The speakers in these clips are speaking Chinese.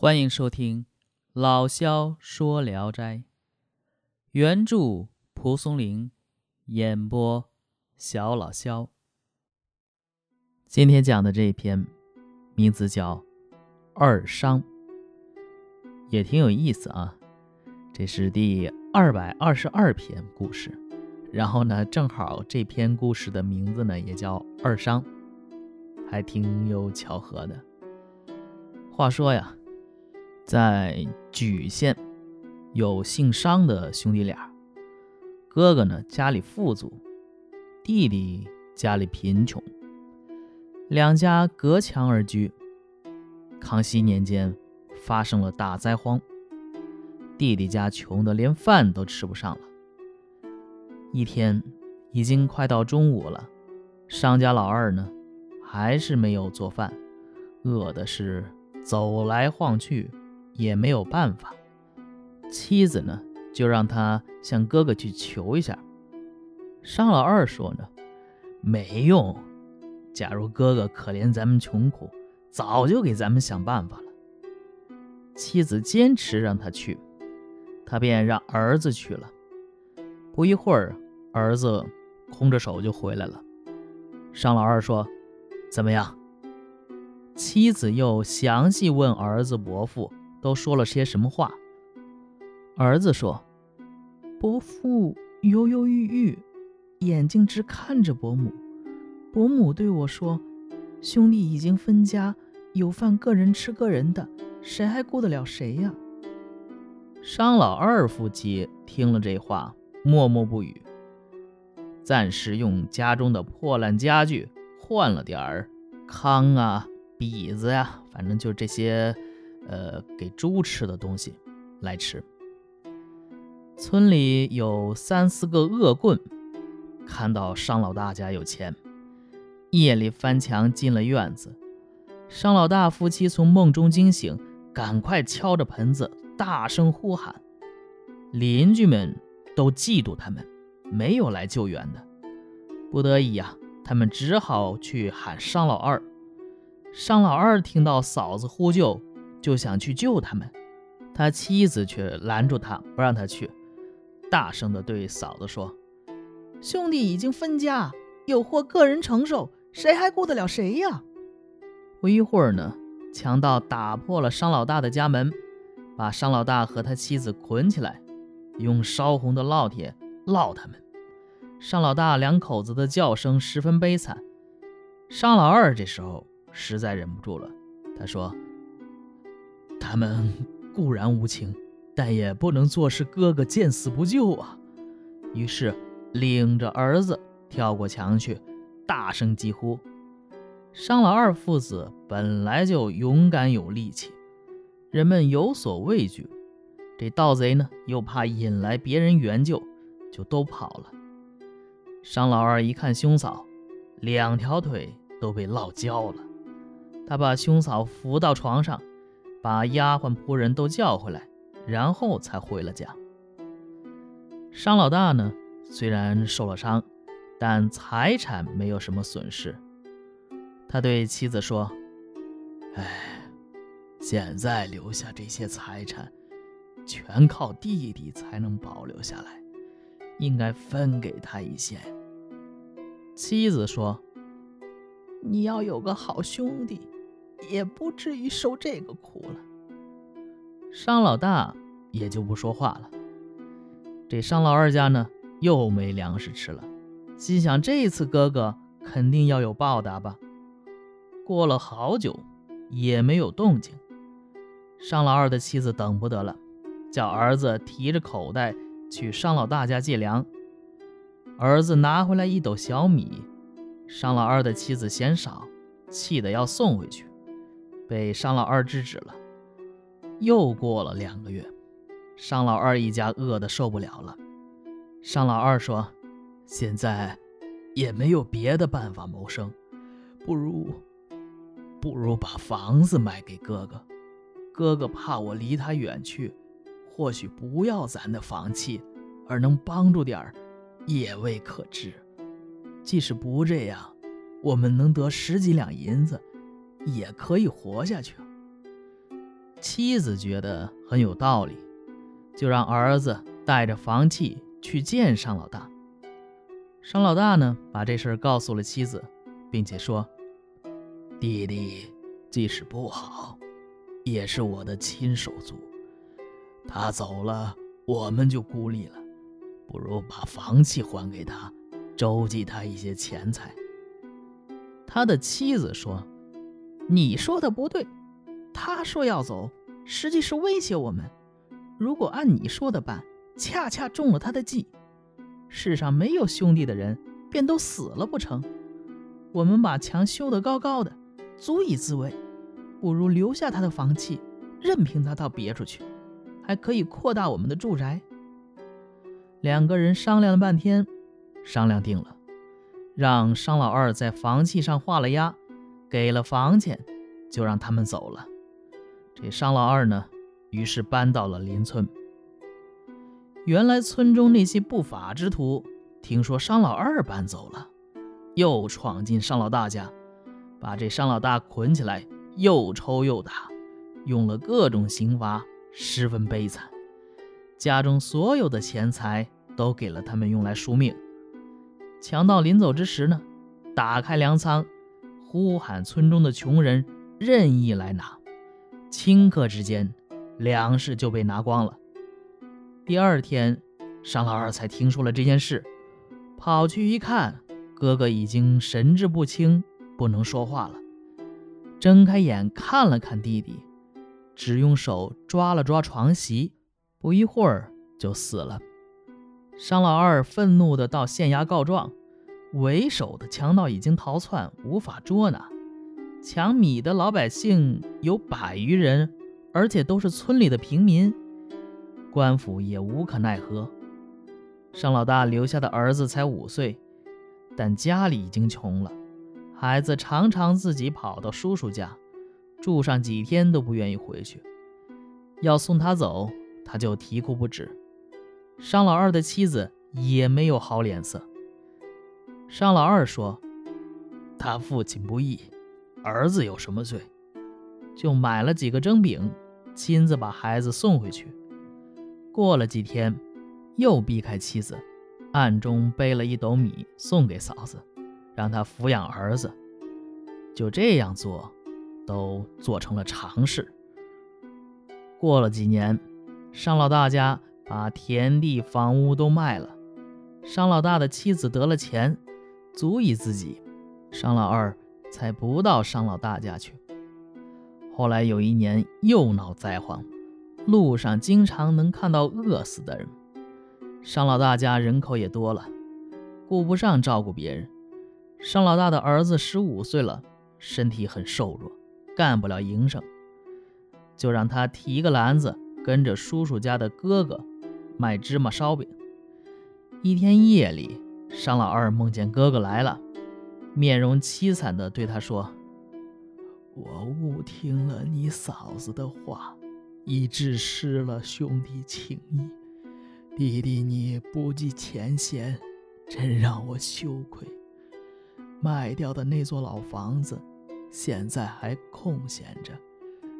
欢迎收听老萧说《聊斋》，原著蒲松龄，演播小老萧。今天讲的这一篇名字叫《二伤》，也挺有意思啊。这是第二百二十二篇故事，然后呢，正好这篇故事的名字呢也叫《二伤》，还挺有巧合的。话说呀。在莒县，有姓商的兄弟俩。哥哥呢，家里富足；弟弟家里贫穷。两家隔墙而居。康熙年间，发生了大灾荒。弟弟家穷得连饭都吃不上了。一天，已经快到中午了，商家老二呢，还是没有做饭，饿的是走来晃去。也没有办法，妻子呢就让他向哥哥去求一下。商老二说呢，没用。假如哥哥可怜咱们穷苦，早就给咱们想办法了。妻子坚持让他去，他便让儿子去了。不一会儿，儿子空着手就回来了。商老二说：“怎么样？”妻子又详细问儿子伯父。都说了些什么话？儿子说：“伯父犹犹豫豫，眼睛直看着伯母。伯母对我说：‘兄弟已经分家，有饭个人吃个人的，谁还顾得了谁呀？’”商老二夫妻听了这话，默默不语。暂时用家中的破烂家具换了点儿糠啊、篦子呀，反正就这些。呃，给猪吃的东西来吃。村里有三四个恶棍，看到商老大家有钱，夜里翻墙进了院子。商老大夫妻从梦中惊醒，赶快敲着盆子，大声呼喊。邻居们都嫉妒他们，没有来救援的。不得已呀，他们只好去喊商老二。商老二听到嫂子呼救。就想去救他们，他妻子却拦住他，不让他去，大声地对嫂子说：“兄弟已经分家，有祸个人承受，谁还顾得了谁呀？”不一会儿呢，强盗打破了商老大的家门，把商老大和他妻子捆起来，用烧红的烙铁烙他们。商老大两口子的叫声十分悲惨。商老二这时候实在忍不住了，他说。他们固然无情，但也不能坐视哥哥见死不救啊！于是领着儿子跳过墙去，大声疾呼。商老二父子本来就勇敢有力气，人们有所畏惧。这盗贼呢，又怕引来别人援救，就都跑了。商老二一看兄嫂，两条腿都被烙焦了，他把兄嫂扶到床上。把丫鬟仆人都叫回来，然后才回了家。商老大呢，虽然受了伤，但财产没有什么损失。他对妻子说：“哎，现在留下这些财产，全靠弟弟才能保留下来，应该分给他一些。”妻子说：“你要有个好兄弟。”也不至于受这个苦了。商老大也就不说话了。这商老二家呢，又没粮食吃了，心想这次哥哥肯定要有报答吧。过了好久，也没有动静。商老二的妻子等不得了，叫儿子提着口袋去商老大家借粮。儿子拿回来一斗小米，商老二的妻子嫌少，气得要送回去。被商老二制止了。又过了两个月，商老二一家饿得受不了了。商老二说：“现在也没有别的办法谋生，不如不如把房子卖给哥哥。哥哥怕我离他远去，或许不要咱的房契，而能帮助点儿，也未可知。即使不这样，我们能得十几两银子。”也可以活下去。妻子觉得很有道理，就让儿子带着房契去见商老大。商老大呢，把这事儿告诉了妻子，并且说：“弟弟即使不好，也是我的亲手足。他走了，我们就孤立了。不如把房契还给他，周济他一些钱财。”他的妻子说：“你说的不对，他说要走，实际是威胁我们。如果按你说的办，恰恰中了他的计。”世上没有兄弟的人，便都死了不成？我们把墙修得高高的，足以自卫，不如留下他的房契，任凭他到别处去，还可以扩大我们的住宅。两个人商量了半天，商量定了，让商老二在房契上画了押，给了房钱，就让他们走了。这商老二呢，于是搬到了邻村。原来村中那些不法之徒听说商老二搬走了，又闯进商老大家，把这商老大捆起来，又抽又打，用了各种刑罚，十分悲惨。家中所有的钱财都给了他们用来赎命。强盗临走之时呢，打开粮仓，呼喊村中的穷人任意来拿，顷刻之间，粮食就被拿光了。第二天，商老二才听说了这件事，跑去一看，哥哥已经神志不清，不能说话了。睁开眼看了看弟弟，只用手抓了抓床席，不一会儿就死了。商老二愤怒地到县衙告状，为首的强盗已经逃窜，无法捉拿。抢米的老百姓有百余人，而且都是村里的平民。官府也无可奈何。商老大留下的儿子才五岁，但家里已经穷了。孩子常常自己跑到叔叔家，住上几天都不愿意回去。要送他走，他就啼哭不止。商老二的妻子也没有好脸色。商老二说：“他父亲不义，儿子有什么罪？”就买了几个蒸饼，亲自把孩子送回去。过了几天，又避开妻子，暗中背了一斗米送给嫂子，让她抚养儿子。就这样做，都做成了常事。过了几年，商老大家把田地、房屋都卖了，商老大的妻子得了钱，足以自己，商老二才不到商老大家去。后来有一年又闹灾荒。路上经常能看到饿死的人。商老大家人口也多了，顾不上照顾别人。商老大的儿子十五岁了，身体很瘦弱，干不了营生，就让他提个篮子，跟着叔叔家的哥哥卖芝麻烧饼。一天夜里，商老二梦见哥哥来了，面容凄惨地对他说：“我误听了你嫂子的话。”以致失了兄弟情谊，弟弟你不计前嫌，真让我羞愧。卖掉的那座老房子，现在还空闲着，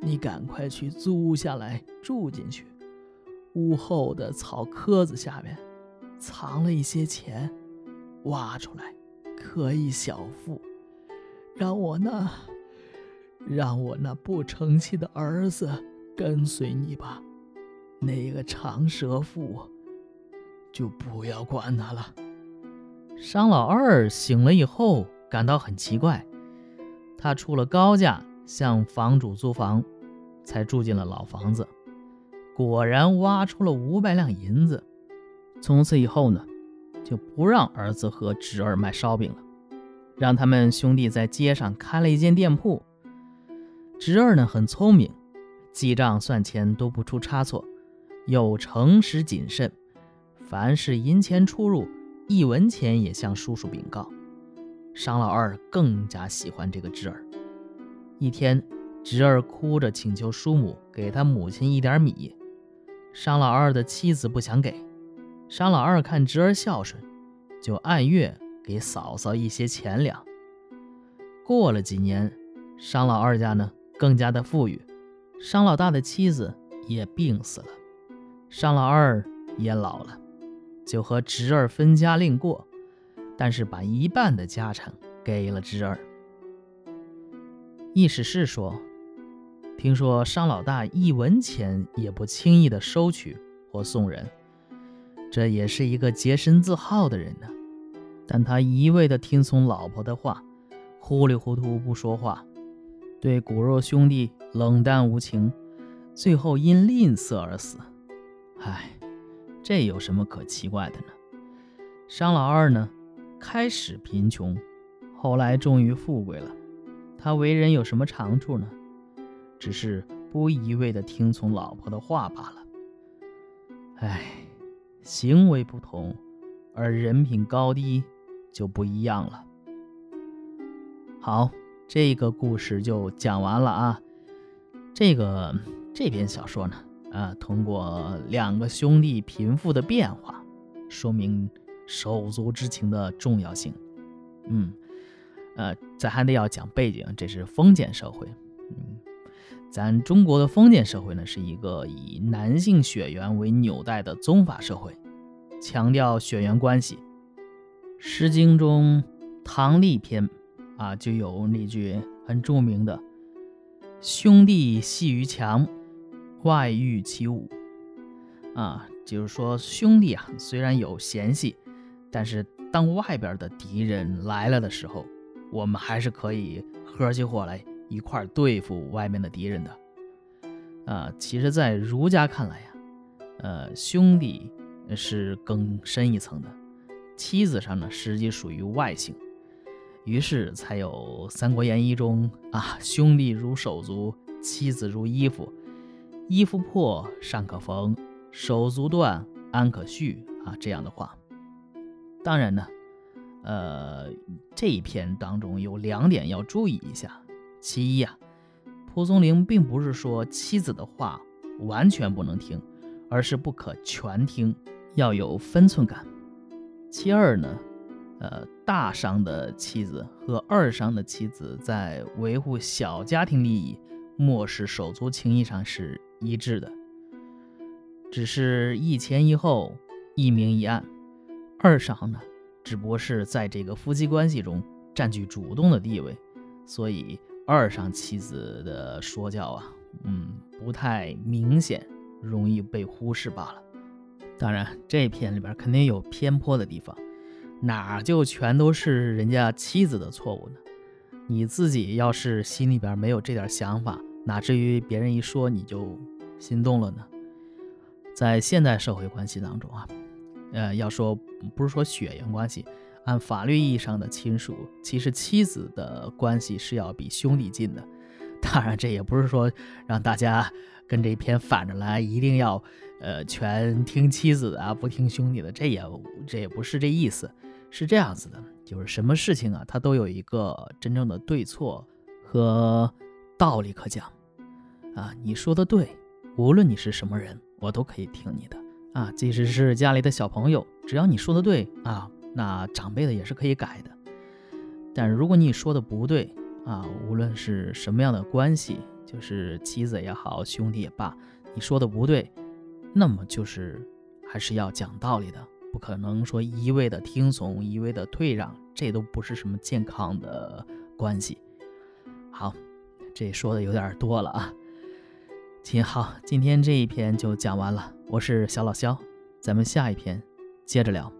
你赶快去租下来住进去。屋后的草棵子下面，藏了一些钱，挖出来可以小富。让我那，让我那不成器的儿子。跟随你吧，那个长舌妇就不要管他了。商老二醒了以后，感到很奇怪。他出了高价向房主租房，才住进了老房子。果然挖出了五百两银子。从此以后呢，就不让儿子和侄儿卖烧饼了，让他们兄弟在街上开了一间店铺。侄儿呢，很聪明。记账算钱都不出差错，又诚实谨慎，凡是银钱出入，一文钱也向叔叔禀告。商老二更加喜欢这个侄儿。一天，侄儿哭着请求叔母给他母亲一点米，商老二的妻子不想给。商老二看侄儿孝顺，就按月给嫂嫂一些钱粮。过了几年，商老二家呢更加的富裕。商老大的妻子也病死了，商老二也老了，就和侄儿分家另过，但是把一半的家产给了侄儿。意思是说，听说商老大一文钱也不轻易的收取或送人，这也是一个洁身自好的人呢。但他一味的听从老婆的话，糊里糊涂不说话，对骨肉兄弟冷淡无情，最后因吝啬而死。唉，这有什么可奇怪的呢？商老二呢，开始贫穷，后来终于富贵了。他为人有什么长处呢？只是不一味的听从老婆的话罢了。唉，行为不同，而人品高低就不一样了。好，这个故事就讲完了啊。这个这篇小说呢，啊，通过两个兄弟贫富的变化，说明手足之情的重要性。嗯。呃，咱还得要讲背景，这是封建社会。嗯，咱中国的封建社会呢，是一个以男性血缘为纽带的宗法社会，强调血缘关系。《诗经》中《唐吏篇》啊，就有那句很著名的“兄弟戏于墙，外御其侮”。啊，就是说兄弟啊，虽然有嫌隙，但是当外边的敌人来了的时候，我们还是可以合起伙来一块对付外面的敌人的，啊，其实，在儒家看来呀，呃，兄弟是更深一层的，妻子上呢，实际属于外姓，于是才有《三国演义》中啊，兄弟如手足，妻子如衣服，衣服破尚可缝，手足断安可续啊这样的话。当然呢。呃，这一篇当中有两点要注意一下。其一啊，蒲松龄并不是说妻子的话完全不能听，而是不可全听，要有分寸感。其二呢，呃，大商的妻子和二商的妻子在维护小家庭利益、漠视手足情谊上是一致的，只是一前一后，一明一暗。二商呢？只不过是在这个夫妻关系中占据主动的地位，所以二上妻子的说教啊，嗯，不太明显，容易被忽视罢了。当然，这篇里边肯定有偏颇的地方，哪就全都是人家妻子的错误呢？你自己要是心里边没有这点想法，哪至于别人一说你就心动了呢？在现代社会关系当中啊。呃，要说不是说血缘关系，按法律意义上的亲属，其实妻子的关系是要比兄弟近的。当然，这也不是说让大家跟这篇反着来，一定要呃全听妻子的啊，不听兄弟的。这也这也不是这意思，是这样子的，就是什么事情啊，它都有一个真正的对错和道理可讲啊。你说的对，无论你是什么人，我都可以听你的。啊，即使是家里的小朋友，只要你说的对啊，那长辈的也是可以改的。但如果你说的不对啊，无论是什么样的关系，就是妻子也好，兄弟也罢，你说的不对，那么就是还是要讲道理的，不可能说一味的听从，一味的退让，这都不是什么健康的关系。好，这说的有点多了啊。亲，好，今天这一篇就讲完了。我是小老肖，咱们下一篇接着聊。